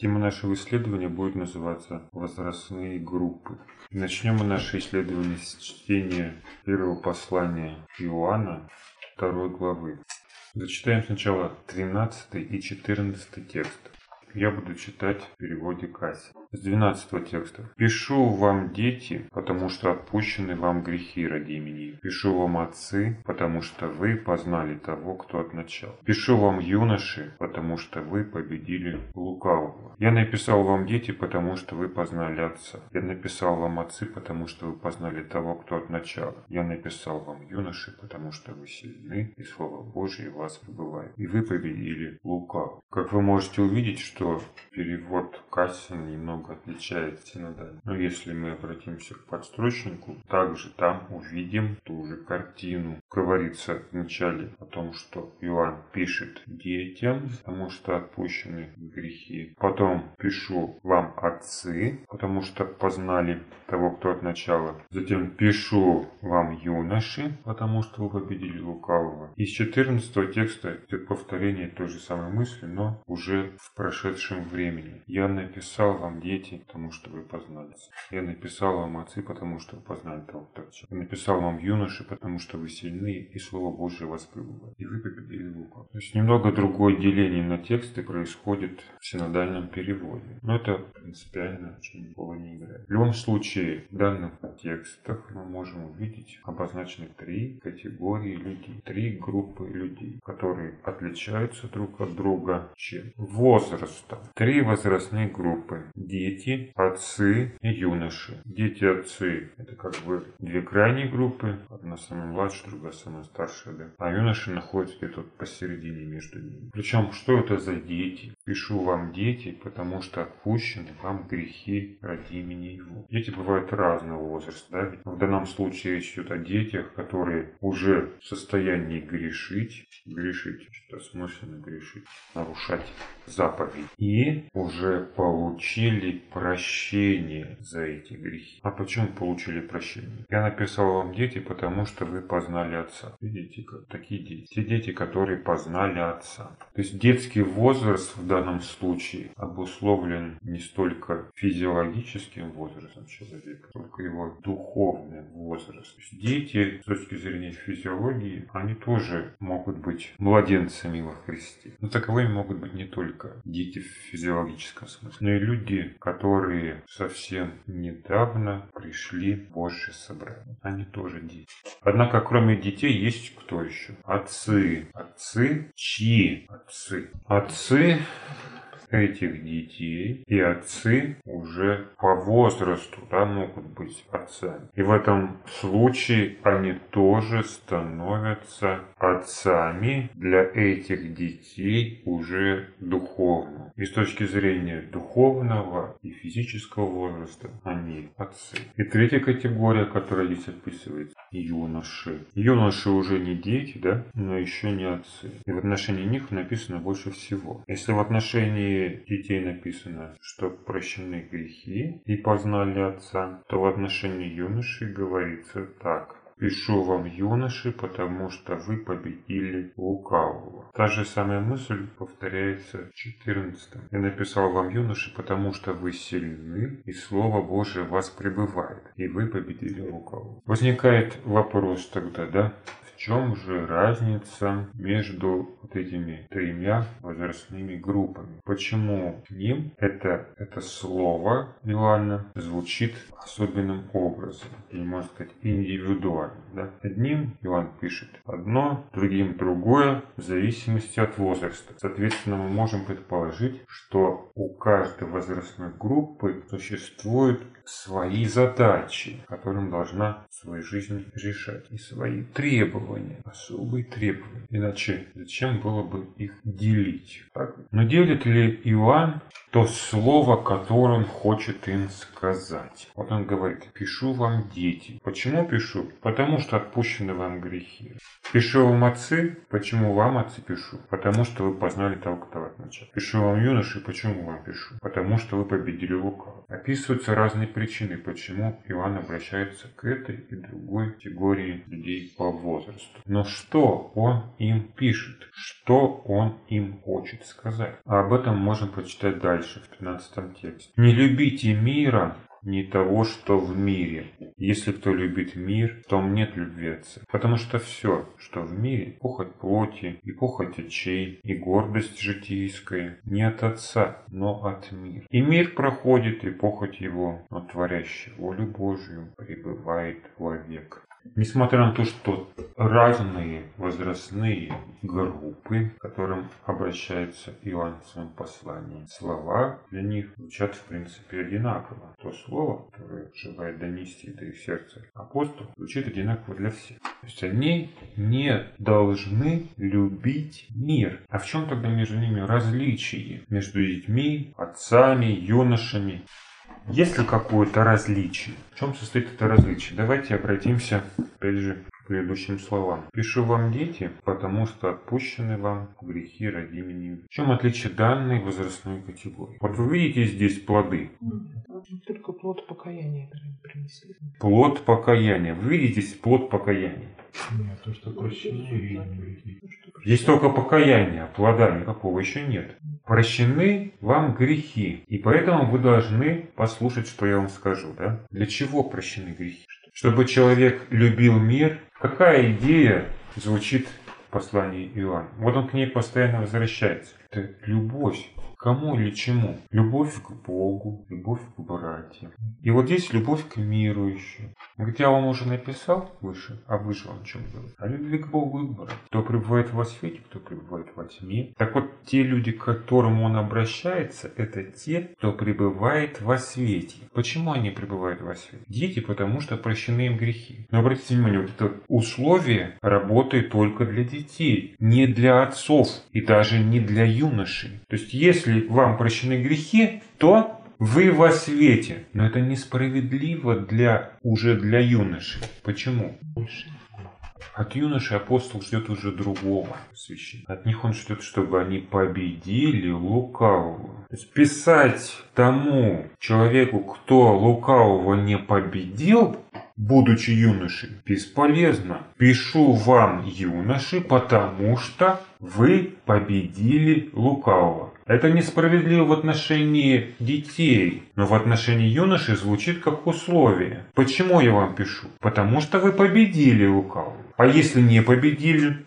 Тема нашего исследования будет называться «Возрастные группы». Начнем мы наше исследование с чтения первого послания Иоанна, второй главы. Зачитаем сначала 13 и 14 текст. Я буду читать в переводе Касси. С 12 текста. «Пишу вам, дети, потому что отпущены вам грехи ради имени. Пишу вам, отцы, потому что вы познали того, кто от начала. Пишу вам, юноши, потому что вы победили лукавого. Я написал вам, дети, потому что вы познали отца. Я написал вам, отцы, потому что вы познали того, кто от начала. Я написал вам, юноши, потому что вы сильны, и Слово Божие в вас пребывает. И вы победили лукавого». Как вы можете увидеть, что перевод Кассин немного немного отличается синодально. Но если мы обратимся к подстрочнику, также там увидим ту же картину. Говорится вначале о том, что Иоанн пишет детям, потому что отпущены грехи. Потом пишу вам отцы, потому что познали того, кто от начала. Затем пишу вам юноши, потому что вы победили лукавого. Из 14 текста идет повторение той же самой мысли, но уже в прошедшем времени. Я написал вам дети, потому что вы познали. Я написал вам отцы, потому что вы познали того, Я написал вам юноши, потому что вы сильны, и Слово Божие вас пребывает. И вы победили лукав. То есть немного другое деление на тексты происходит в синодальном переводе. Но это принципиально очень никого не играет. В любом случае, в данных текстах мы можем увидеть обозначены три категории людей, три группы людей, которые отличаются друг от друга чем? Возрастом. Три возрастные группы дети, отцы и юноши. Дети-отцы – это как бы две крайние группы, одна самая младшая, другая самая старшая, да? А юноши находятся где-то посередине между ними. Причем, что это за дети? Пишу вам дети, потому что отпущены вам грехи ради имени Его. Дети бывают разного возраста, да? В данном случае речь идет о детях, которые уже в состоянии грешить, грешить, что осмысленно грешить, нарушать заповедь, и уже получили получили прощение за эти грехи. А почему получили прощение? Я написал вам дети, потому что вы познали Отца. Видите, как такие дети. Те дети, которые познали Отца. То есть детский возраст в данном случае обусловлен не столько физиологическим возрастом человека, сколько его духовным возрастом. То есть дети, с точки зрения физиологии, они тоже могут быть младенцами во Христе. Но таковыми могут быть не только дети в физиологическом смысле, но и люди, которые совсем недавно пришли в Божье собрание. Они тоже дети. Однако, кроме детей, есть кто еще? Отцы. Отцы? Чьи отцы? Отцы этих детей и отцы уже по возрасту да, могут быть отцами. И в этом случае они тоже становятся отцами для этих детей уже духовно. И с точки зрения духовного и физического возраста они отцы. И третья категория, которая здесь описывается, юноши. Юноши уже не дети, да, но еще не отцы. И в отношении них написано больше всего. Если в отношении детей написано, что прощены грехи и познали отца, то в отношении юношей говорится так. Пишу вам, юноши, потому что вы победили лукавого. Та же самая мысль повторяется в 14. Я написал вам, юноши, потому что вы сильны, и Слово Божие в вас пребывает, и вы победили лукавого. Возникает вопрос тогда, да? Чем же разница между вот этими тремя возрастными группами? Почему к ним это, это слово Иоанна звучит особенным образом? Или, можно сказать, индивидуально. Да? Одним Иоанн пишет одно, другим другое, в зависимости от возраста. Соответственно, мы можем предположить, что у каждой возрастной группы существует свои задачи, которым должна в своей жизни решать, и свои требования, особые требования. Иначе зачем было бы их делить? Так? Но делит ли Иоанн то слово, которое он хочет им сказать? Вот он говорит, пишу вам дети. Почему пишу? Потому что отпущены вам грехи. Пишу вам отцы, почему вам отцы пишу? Потому что вы познали того, от начала. Пишу вам юноши, почему вам пишу? Потому что вы победили лукаво. Описываются разные причины, почему Иоанн обращается к этой и другой категории людей по возрасту. Но что он им пишет? Что он им хочет сказать? А об этом можно прочитать дальше, в 15 тексте. «Не любите мира, не того, что в мире. Если кто любит мир, то нет любви Отца. Потому что все, что в мире, похоть плоти, и похоть очей, и гордость житейская, не от Отца, но от мира. И мир проходит, и похоть его, но творящий волю Божию пребывает вовек. Несмотря на то, что разные возрастные группы, к которым обращается Иоанн в своем послании, слова для них звучат в принципе одинаково. То слово, которое желает донести до их сердца апостол, звучит одинаково для всех. То есть они не должны любить мир. А в чем тогда между ними различие? Между детьми, отцами, юношами есть ли какое-то различие? В чем состоит это различие? Давайте обратимся, опять же, к предыдущим словам. Пишу вам, дети, потому что отпущены вам грехи ради имени. В чем отличие данной возрастной категории? Вот вы видите здесь плоды. Только плод покаяния принесли. Плод покаяния. Вы видите здесь плод покаяния. Нет, то, что прощение Есть только покаяние, плода никакого еще нет. Прощены вам грехи, и поэтому вы должны послушать, что я вам скажу. Да? Для чего прощены грехи? Чтобы человек любил мир. Какая идея звучит в послании Иоанна? Вот он к ней постоянно возвращается. Это любовь Кому или чему? Любовь к Богу, любовь к братьям. И вот здесь любовь к миру еще. Говорит, я вам уже написал выше, а выше вам чем говорит? О любви к Богу и к братьям. Кто пребывает во свете, кто пребывает во тьме. Так вот, те люди, к которым он обращается, это те, кто пребывает во свете. Почему они пребывают во свете? Дети, потому что прощены им грехи. Но обратите внимание, вот это условие работает только для детей, не для отцов и даже не для юношей. То есть, если вам прощены грехи, то вы во свете. Но это несправедливо для, уже для юноши. Почему? От юноши апостол ждет уже другого священника. От них он ждет, чтобы они победили лукавого. То есть писать тому человеку, кто лукавого не победил, будучи юношей, бесполезно. Пишу вам, юноши, потому что вы победили лукавого. Это несправедливо в отношении детей, но в отношении юношей звучит как условие. Почему я вам пишу? Потому что вы победили лукавого. А если не победили,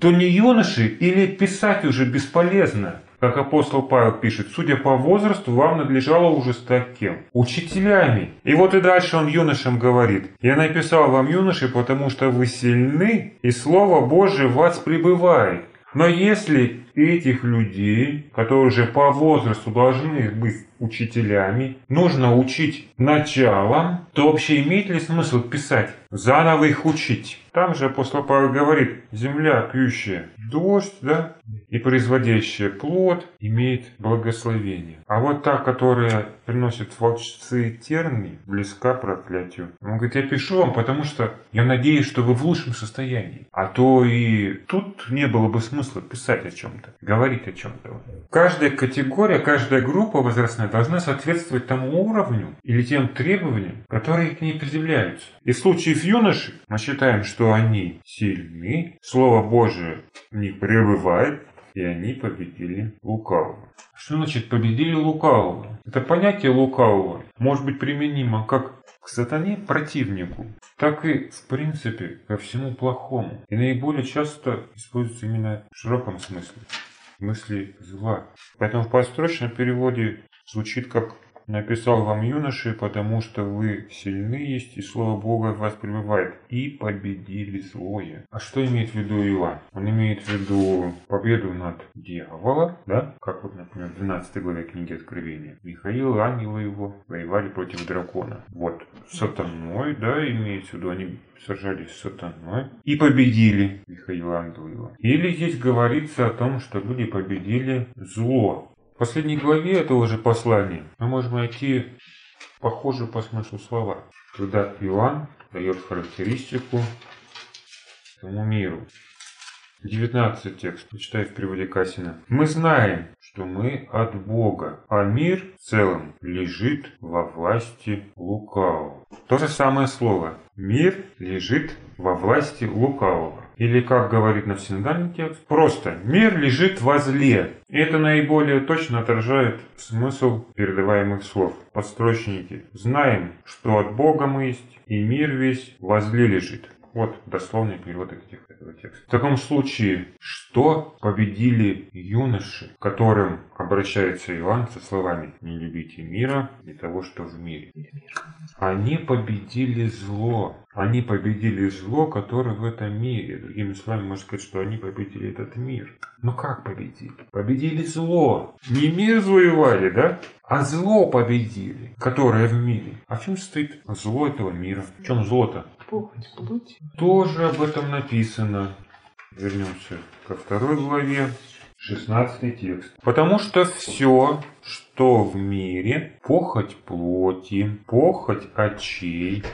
то не юноши или писать уже бесполезно. Как апостол Павел пишет, судя по возрасту, вам надлежало уже стать кем? Учителями. И вот и дальше он юношам говорит. Я написал вам, юноши, потому что вы сильны, и Слово Божие в вас пребывает. Но если этих людей, которые уже по возрасту должны быть учителями, нужно учить началом, то вообще имеет ли смысл писать, заново их учить? Там же апостол Павел говорит, земля пьющая дождь, да, и производящая плод имеет благословение. А вот та, которая приносит волчцы терни, близка проклятию. Он говорит, я пишу вам, потому что я надеюсь, что вы в лучшем состоянии. А то и тут не было бы смысла писать о чем-то, говорить о чем-то. Каждая категория, каждая группа возрастная должна соответствовать тому уровню или тем требованиям, которые к ней предъявляются. И в случае с юношей мы считаем, что они сильны, Слово Божие в них пребывает, и они победили лукавого. Что значит победили лукавого? Это понятие лукавого может быть применимо как к сатане противнику, так и в принципе ко всему плохому. И наиболее часто используется именно в широком смысле, в смысле зла. Поэтому в подстрочном переводе звучит как Написал вам юноши, потому что вы сильны есть, и Слово Бога в вас пребывает, и победили злое. А что имеет в виду Иоанн? Он имеет в виду победу над дьяволом, да? Как вот, например, в 12 главе книги Откровения. Михаил и ангелы его воевали против дракона. Вот, сатаной, да, имеется в виду, они сражались с сатаной и победили Михаила ангела его. Или здесь говорится о том, что люди победили зло. В последней главе этого же послания мы можем найти похожи по смыслу слова. Когда Иоанн дает характеристику этому миру. 19 текст, читаю в переводе Касина. Мы знаем, что мы от Бога, а мир в целом лежит во власти лукавого. То же самое слово. Мир лежит во власти лукавого. Или, как говорит навсегдальный текст, просто мир лежит возле. И это наиболее точно отражает смысл передаваемых слов. Подстрочники. Знаем, что от Бога мы есть, и мир весь возле лежит. Вот дословный перевод этих, этого текста. В таком случае, что победили юноши, к которым обращается Иоанн со словами «Не любите мира и того, что в мире». Они победили зло. Они победили зло, которое в этом мире. Другими словами, можно сказать, что они победили этот мир. Но как победили? Победили зло. Не мир завоевали, да? А зло победили, которое в мире. А в чем стоит зло этого мира? В чем зло-то? Похоть, плоть. Тоже об этом написано. Вернемся ко второй главе. 16 текст. Потому что все, что в мире, похоть плоти, похоть очей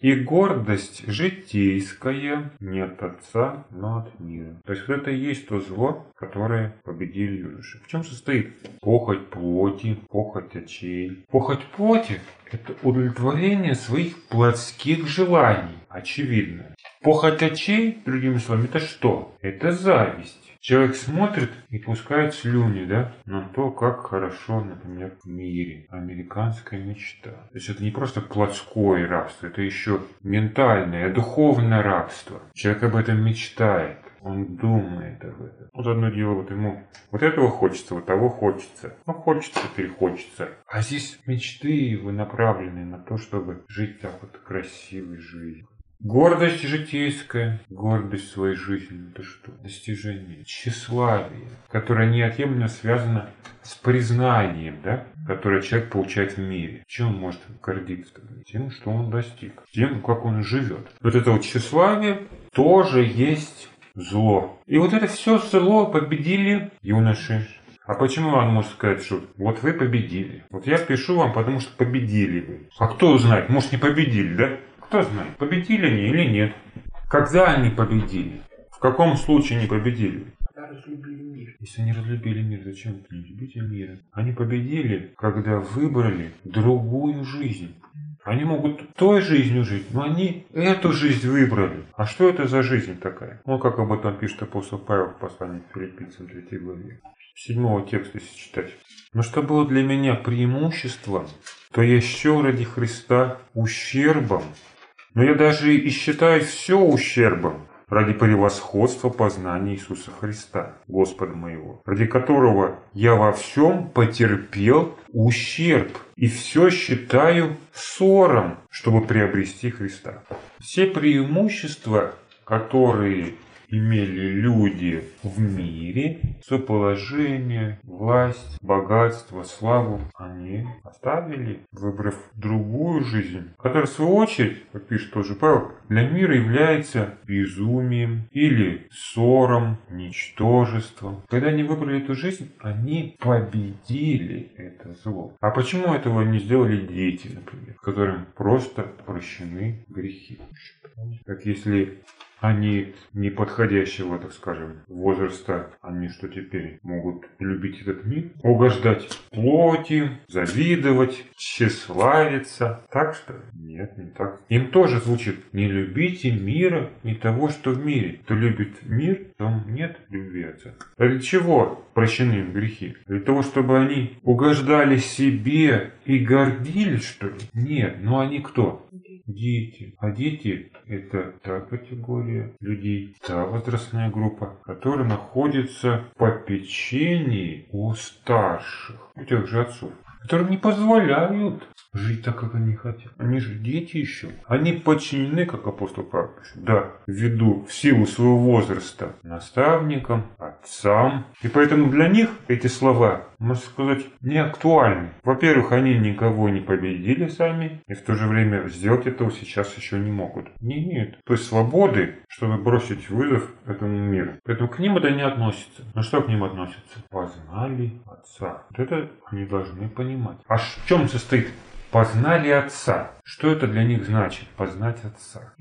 и гордость житейская не от Отца, но от мира. То есть вот это и есть то зло, которое победили юноши. В чем состоит похоть плоти, похоть очей? Похоть плоти – это удовлетворение своих плотских желаний, очевидно. Похоть очей, другими словами, это что? Это зависть. Человек смотрит и пускает слюни, да, на то, как хорошо, например, в мире. Американская мечта. То есть это не просто плотское рабство, это еще ментальное, духовное рабство. Человек об этом мечтает. Он думает об этом. Вот одно дело, вот ему вот этого хочется, вот того хочется. Ну, хочется, перехочется. А здесь мечты его направлены на то, чтобы жить так вот красивой жизнью. Гордость житейская, гордость своей жизни, это что? Достижение, тщеславие, которое неотъемлемо связано с признанием, да, которое человек получает в мире. Чем он может гордиться? Тем, что он достиг, тем, как он живет. Вот это вот тщеславие тоже есть зло. И вот это все зло победили юноши. А почему он может сказать, что вот вы победили? Вот я пишу вам, потому что победили вы. А кто знает, может не победили, да? Кто знает, победили они или нет. Когда они победили? В каком случае не победили? Когда разлюбили мир. Если они разлюбили мир, зачем это не любите мира? Они победили, когда выбрали другую жизнь. Они могут той жизнью жить, но они эту жизнь выбрали. А что это за жизнь такая? Ну, как об этом пишет апостол Павел в послании к филиппийцам 3 главе. Седьмого текста, если читать. Но что было для меня преимуществом, то я еще ради Христа ущербом. Но я даже и считаю все ущербом ради превосходства познания Иисуса Христа, Господа моего, ради которого я во всем потерпел ущерб и все считаю ссором, чтобы приобрести Христа. Все преимущества, которые имели люди в мире, свое положение, власть, богатство, славу, они оставили, выбрав другую жизнь, которая в свою очередь, как пишет тоже Павел, для мира является безумием или ссором, ничтожеством. Когда они выбрали эту жизнь, они победили это зло. А почему этого не сделали дети, например, которым просто прощены грехи? Как если они неподходящего, так скажем, возраста, они что теперь могут любить этот мир, угождать плоти, завидовать, тщеславиться. Так что? Нет, не так. Им тоже звучит «не любите мира и того, что в мире». Кто любит мир, там нет любви Отца. Для чего прощены им грехи? Для того, чтобы они угождали себе и гордились, что ли? Нет, но они кто? Дети. А дети – это та категория людей, та возрастная группа, которая находится в попечении у старших, у тех же отцов, которым не позволяют жить так, как они хотят. Они же дети еще. Они подчинены, как апостол Павел пишет, да, ввиду в силу своего возраста наставникам, отцам. И поэтому для них эти слова, можно сказать, не актуальны. Во-первых, они никого не победили сами, и в то же время сделать этого сейчас еще не могут. Не имеют той свободы, чтобы бросить вызов этому миру. Поэтому к ним это не относится. Но что к ним относится? Познали Отца. Вот это они должны понимать. А в чем состоит познали Отца. Что это для них значит? Познать Отца.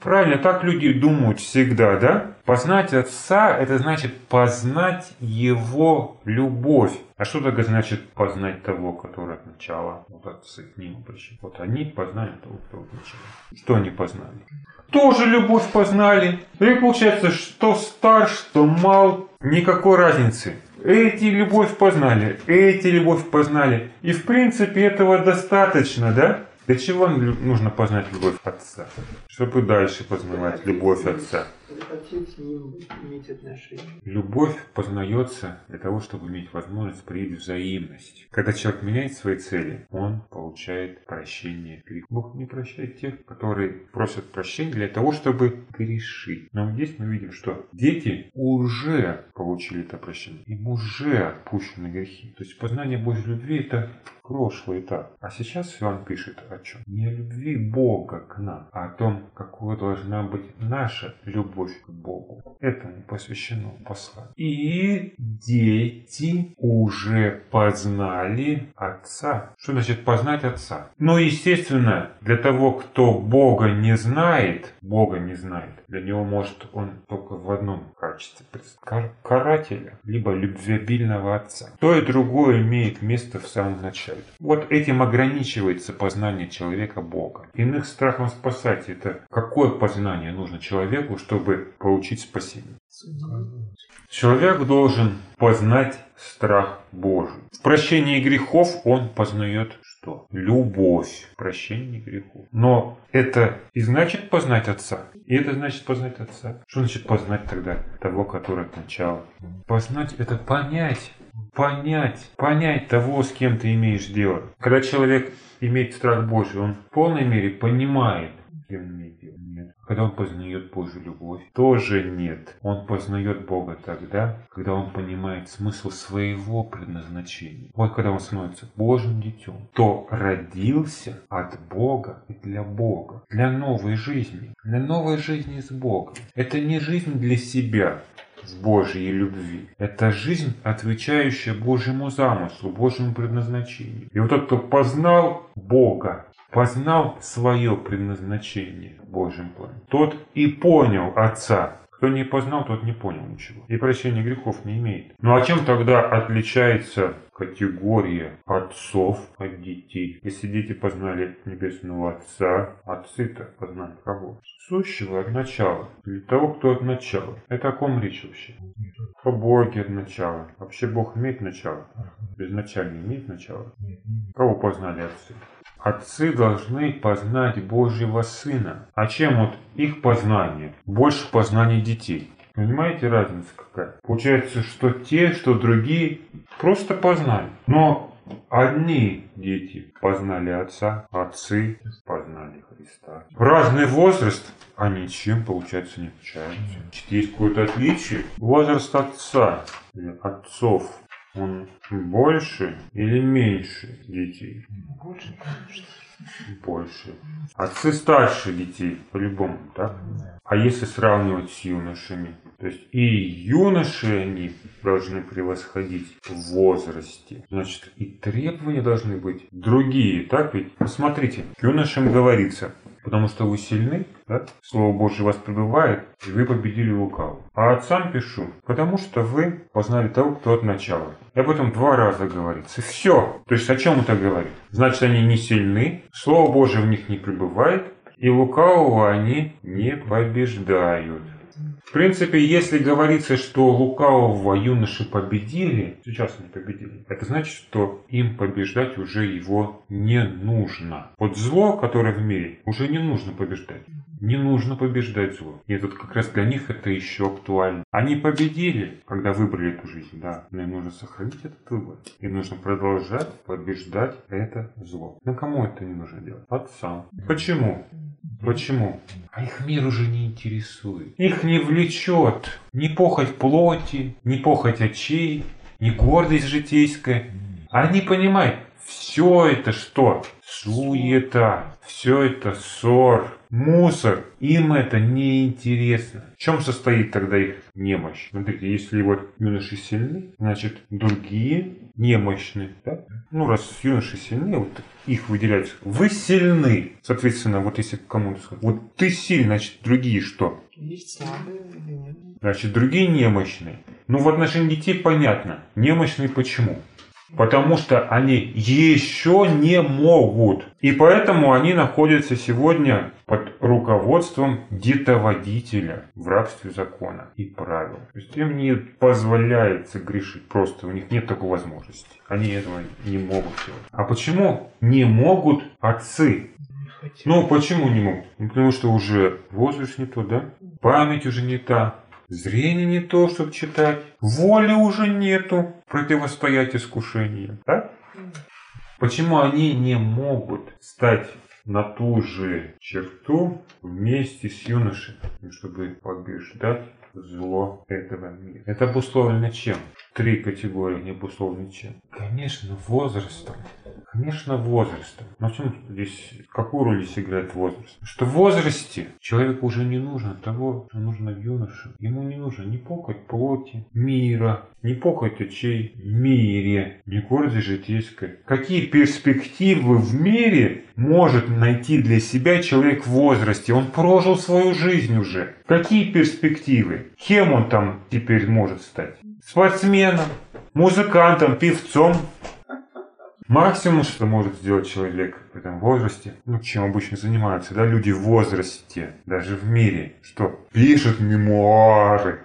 Правильно, так люди думают всегда, да? Познать Отца – это значит познать Его любовь. А что тогда значит познать того, который от начала, вот отцы к ним обращены? Вот они познали того, кто от начала. Что они познали? Тоже любовь познали. И получается, что стар, что мал, никакой разницы. Эти любовь познали, эти любовь познали. И в принципе этого достаточно, да? Для чего нужно познать любовь Отца? Чтобы дальше познавать любовь Отца. Захотеть с ним иметь отношения. Любовь познается для того, чтобы иметь возможность проявить взаимность. Когда человек меняет свои цели, он получает прощение грехов. Бог не прощает тех, которые просят прощения для того, чтобы грешить. Но здесь мы видим, что дети уже получили это прощение. Им уже отпущены грехи. То есть познание Божьей любви это прошлый этап. А сейчас Иоанн пишет о чем? Не о любви Бога к нам, а о том, какой должна быть наша любовь к Богу. Этому посвящено послание. И дети уже познали Отца. Что значит познать Отца? Ну, естественно, для того, кто Бога не знает, Бога не знает, для него может он только в одном качестве кар- карателя, либо любвеобильного Отца. То и другое имеет место в самом начале. Вот этим ограничивается познание человека Бога. Иных страхом спасать это какое познание нужно человеку, чтобы получить спасение? Человек должен познать страх Божий. В прощении грехов он познает что? Любовь. Прощение грехов. Но это и значит познать Отца. И это значит познать Отца. Что значит познать тогда того, который от начала? Познать это понять. Понять. Понять того, с кем ты имеешь дело. Когда человек имеет страх Божий, он в полной мере понимает, кем имеет дело. Нет. Когда он познает Божью любовь, тоже нет. Он познает Бога тогда, когда он понимает смысл своего предназначения. Вот когда он становится Божьим детем, то родился от Бога и для Бога, для новой жизни, для новой жизни с Богом. Это не жизнь для себя, в Божьей любви. Это жизнь, отвечающая Божьему замыслу, Божьему предназначению. И вот тот, кто познал Бога, познал свое предназначение в Божьем плане, тот и понял Отца. Кто не познал, тот не понял ничего. И прощения грехов не имеет. Ну а чем тогда отличается категория отцов от детей? Если дети познали Небесного Отца, отцы-то познали кого? Сущего от начала. Или того, кто от начала. Это о ком речь вообще? О Боге от начала. Вообще Бог имеет начало? Безначально имеет начало? Кого познали отцы? Отцы должны познать Божьего Сына. А чем вот их познание? Больше познания детей. Понимаете разница какая? Получается, что те, что другие просто познали. Но одни дети познали Отца, отцы познали Христа. Разный возраст, а ничем, получается, не отличаются. Есть какое-то отличие. Возраст отца отцов он больше или меньше детей? Больше, конечно. Больше. Отцы старше детей, по-любому, так? А если сравнивать с юношами? То есть и юноши они должны превосходить в возрасте. Значит, и требования должны быть другие, так ведь? Посмотрите, к юношам говорится, потому что вы сильны, да? Слово Божье вас пребывает, и вы победили лукавого. А отцам пишу, потому что вы познали того, кто от начала. И об этом два раза говорится. Все. То есть о чем это говорит? Значит, они не сильны, Слово Божье в них не пребывает, и лукавого они не побеждают. В принципе, если говорится, что лукавого юноши победили, сейчас они победили, это значит, что им побеждать уже его не нужно. Вот зло, которое в мире, уже не нужно побеждать. Не нужно побеждать зло. И вот как раз для них это еще актуально. Они победили, когда выбрали эту жизнь, да. Но им нужно сохранить этот выбор. И нужно продолжать побеждать это зло. Но кому это не нужно делать? Отцам. Почему? Почему? А их мир уже не интересует. Их не влечет ни похоть плоти, ни похоть очей, ни гордость житейская. Они понимают, Все это что? Суета. Все это ссор, мусор. Им это не интересно. В чем состоит тогда их немощь? Смотрите, если вот юноши сильны, значит другие немощны. Да? Ну, раз юноши сильны, вот их выделяют. Вы сильны. Соответственно, вот если кому-то сказать, вот ты сильный, значит другие что? Есть слабые или нет? Значит, другие немощные. Ну, в отношении детей понятно. Немощные почему? Потому что они еще не могут. И поэтому они находятся сегодня под руководством детоводителя в рабстве закона и правил. То есть им не позволяется грешить. Просто у них нет такой возможности. Они этого не могут делать. А почему не могут отцы? Не. Ну, почему не могут? Ну, потому что уже возраст не тот, да? Память уже не та. Зрение не то, чтобы читать. Воли уже нету противостоять искушениям. Да? Почему они не могут стать на ту же черту вместе с юношей, чтобы побеждать зло этого мира? Это обусловлено чем? Три категории не обусловлены чем? Конечно, возрастом. Конечно, возрастом. В чем здесь, какую роль здесь играет возраст? Что в возрасте человеку уже не нужно того, что нужно юноше. Ему не нужно ни похоть плоти, мира, ни похоть очей, мире, ни гордость житейской. Какие перспективы в мире может найти для себя человек в возрасте? Он прожил свою жизнь уже. Какие перспективы? Кем он там теперь может стать? Спортсменом, музыкантом, певцом, Максимум, что может сделать человек в этом возрасте, ну, чем обычно занимаются, да, люди в возрасте, даже в мире, что пишут мемуары,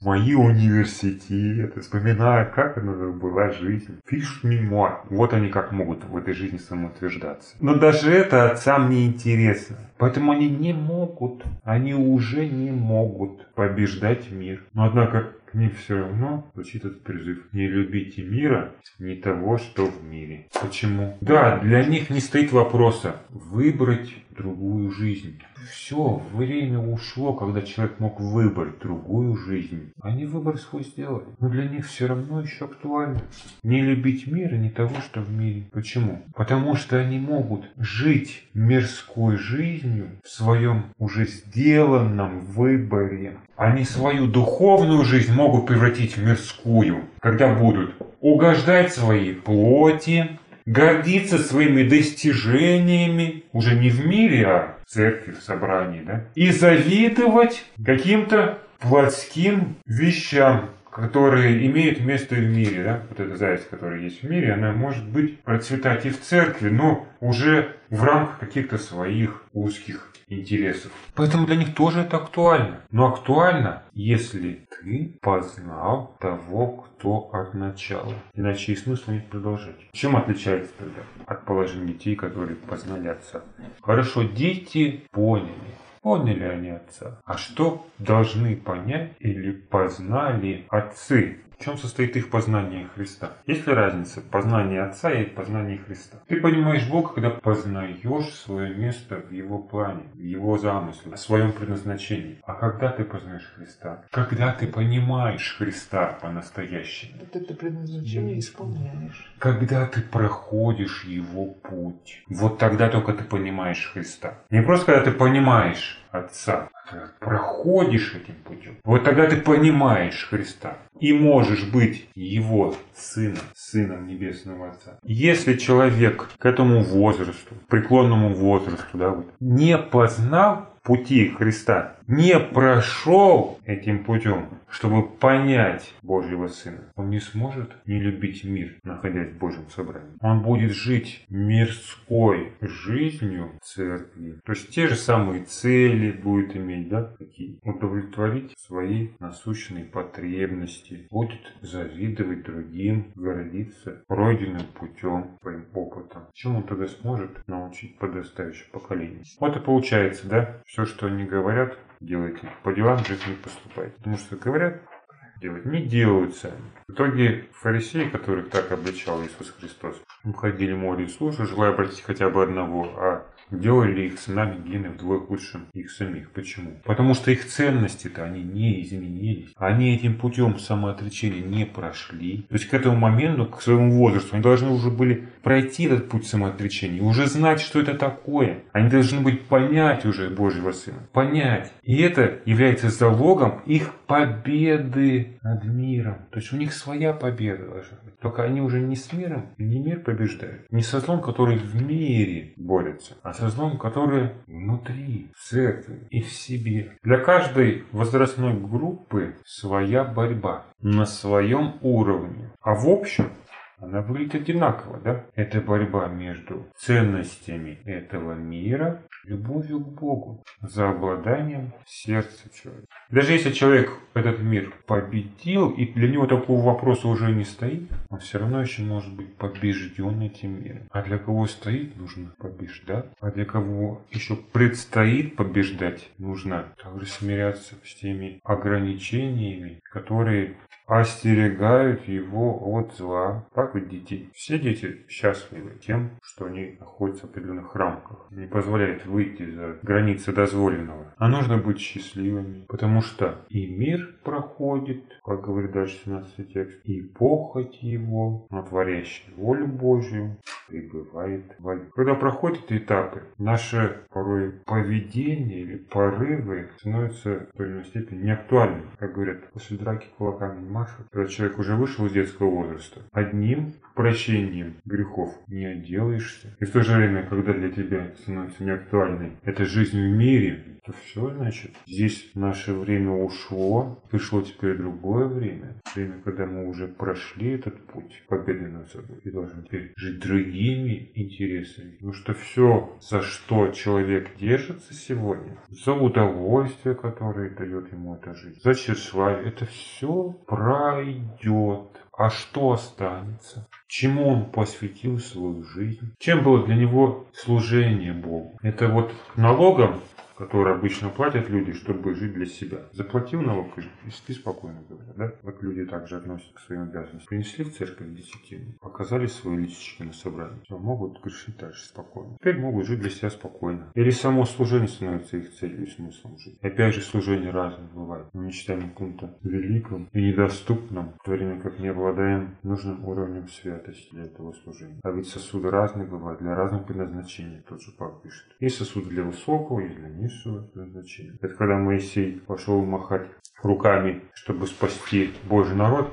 мои университеты, вспоминают, как она была жизнь, пишут мемуар. Вот они как могут в этой жизни самоутверждаться. Но даже это отцам не интересно. Поэтому они не могут, они уже не могут побеждать мир. Но однако к ним все равно звучит этот призыв. Не любите мира, не того, что в мире. Почему? Да, для них не стоит вопроса выбрать другую жизнь. Все, время ушло, когда человек мог выбрать другую жизнь. Они выбор свой сделали. Но для них все равно еще актуально. Не любить мир и не того, что в мире. Почему? Потому что они могут жить мирской жизнью в своем уже сделанном выборе. Они свою духовную жизнь могут превратить в мирскую, когда будут угождать своей плоти, гордиться своими достижениями, уже не в мире, а в церкви, в собрании, да, и завидовать каким-то плотским вещам, которые имеют место в мире, да, вот эта зависть, которая есть в мире, она может быть процветать и в церкви, но уже в рамках каких-то своих узких интересов. Поэтому для них тоже это актуально. Но актуально, если ты познал того, кто от начала. Иначе и смысла не продолжать. Чем отличается тогда от положения детей, которые познали отца? Хорошо, дети поняли. Поняли они отца. А что должны понять или познали отцы? В чем состоит их познание Христа? Есть ли разница познание Отца и познание Христа? Ты понимаешь Бога, когда познаешь свое место в Его плане, в Его замысле, о своем предназначении. А когда ты познаешь Христа? Когда ты понимаешь Христа по-настоящему. Вот это предназначение исполняешь. Когда ты проходишь Его путь. Вот тогда только ты понимаешь Христа. Не просто когда ты понимаешь Отца, проходишь этим путем. Вот тогда ты понимаешь Христа и можешь быть Его сыном, сыном Небесного Отца. Если человек к этому возрасту, преклонному возрасту, да, вот, не познал пути Христа, не прошел этим путем, чтобы понять Божьего Сына, он не сможет не любить мир, находясь в Божьем собрании. Он будет жить мирской жизнью церкви. То есть те же самые цели будет иметь, да, какие? Удовлетворить свои насущные потребности, будет завидовать другим, гордиться пройденным путем, своим опытом. Чем он тогда сможет научить подрастающее поколение? Вот и получается, да, все, что они говорят, делайте. По делам жизни поступайте. Потому что говорят, делать не делают сами. В итоге фарисеи, которых так обличал Иисус Христос, уходили море и сушу, желая обратить хотя бы одного, а делали их сынами гены вдвое худшим их самих. Почему? Потому что их ценности-то они не изменились. Они этим путем самоотречения не прошли. То есть к этому моменту, к своему возрасту, они должны уже были пройти этот путь самоотречения, уже знать, что это такое. Они должны быть понять уже Божьего Сына. Понять. И это является залогом их победы над миром. То есть у них своя победа должна быть. Только они уже не с миром, не мир побеждают. Не со злом, который в мире борется, а со злом, который внутри, в церкви и в себе. Для каждой возрастной группы своя борьба на своем уровне. А в общем она выглядит одинаково, да? Это борьба между ценностями этого мира, любовью к Богу, за обладанием сердца человека. Даже если человек этот мир победил, и для него такого вопроса уже не стоит, он все равно еще может быть побежден этим миром. А для кого стоит, нужно побеждать. А для кого еще предстоит побеждать, нужно также смиряться с теми ограничениями, которые остерегают его от зла. Так ведь дети. Все дети счастливы тем, что они находятся в определенных рамках. Не позволяет выйти за границы дозволенного. А нужно быть счастливыми, потому что и мир проходит, как говорит дальше 17 текст, и похоть его, но творящий волю Божью, пребывает в Когда проходят этапы, наше порой поведение или порывы становятся в той или иной степени неактуальными. Как говорят, после драки кулаками не машут. Когда человек уже вышел из детского возраста, одним прощением грехов не отделаешься. И в то же время, когда для тебя становится неактуальной эта жизнь в мире, то все, значит, здесь наше время ушло, пришло теперь другое время. Время, когда мы уже прошли этот путь победы над собой и должны теперь жить другими интересами. Потому что все, за что человек держится сегодня, за удовольствие, которое дает ему эта жизнь, за тщеславие, это все пройдет. А что останется? Чему он посвятил свою жизнь? Чем было для него служение Богу? Это вот налогом которые обычно платят люди, чтобы жить для себя. Заплатил налог и спи спокойно, говорят, да? Вот люди также относятся к своим обязанностям. Принесли в церковь десятину, показали свои личики на собрании. Все, могут грешить дальше спокойно. Теперь могут жить для себя спокойно. Или само служение становится их целью и смыслом жить. Опять же, служение разное бывает. Мы мечтаем о каком-то великом и недоступном, в то время как не обладаем нужным уровнем святости для этого служения. А ведь сосуды разные бывают, для разных предназначений, тот же Павел пишет. Есть сосуды для высокого, есть для низкого низшего назначения. Это когда Моисей пошел махать руками, чтобы спасти Божий народ,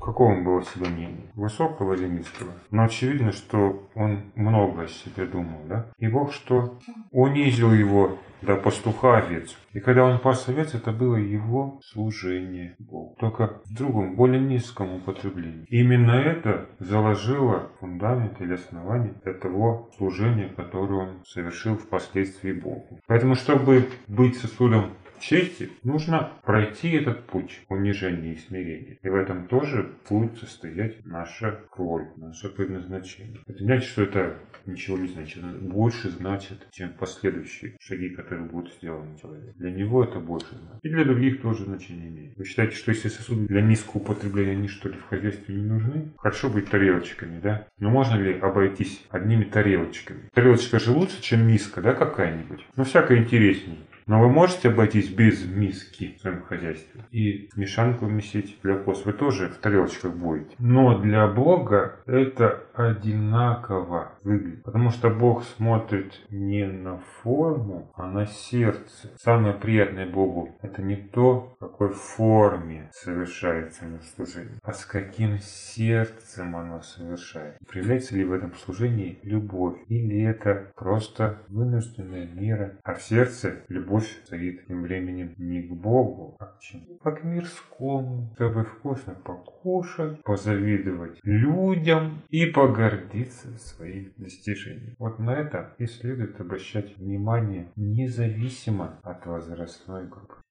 Какого было себе мнение? Высокого или низкого? Но очевидно, что он много о себе думал, да? И Бог что? Унизил его до пастуха овец. И когда он пас овец, это было его служение Богу. Только в другом, более низком употреблении. Именно это заложило фундамент или основание для того служения, которое он совершил впоследствии Богу. Поэтому, чтобы быть сосудом чести нужно пройти этот путь унижения и смирения. И в этом тоже будет состоять наша роль, наше предназначение. Это не значит, что это ничего не значит. Больше значит, чем последующие шаги, которые будут сделаны человеком. Для него это больше значит. И для других тоже значение имеет. Вы считаете, что если сосуды для низкого употребления, они что ли в хозяйстве не нужны? Хорошо быть тарелочками, да? Но можно ли обойтись одними тарелочками? Тарелочка же лучше, чем миска, да, какая-нибудь? Но всякое интереснее. Но вы можете обойтись без миски в своем хозяйстве. И мешанку месить для коз вы тоже в тарелочках будете. Но для Бога это одинаково выглядит. Потому что Бог смотрит не на форму, а на сердце. Самое приятное Богу это не то, в какой форме совершается на служение, а с каким сердцем оно совершает. Проявляется ли в этом служении любовь? Или это просто вынужденная мера, а в сердце любовь любовь стоит тем временем не к Богу, а к чему? А к мирскому, чтобы вкусно покушать, позавидовать людям и погордиться своим достижением. Вот на это и следует обращать внимание независимо от возрастной группы.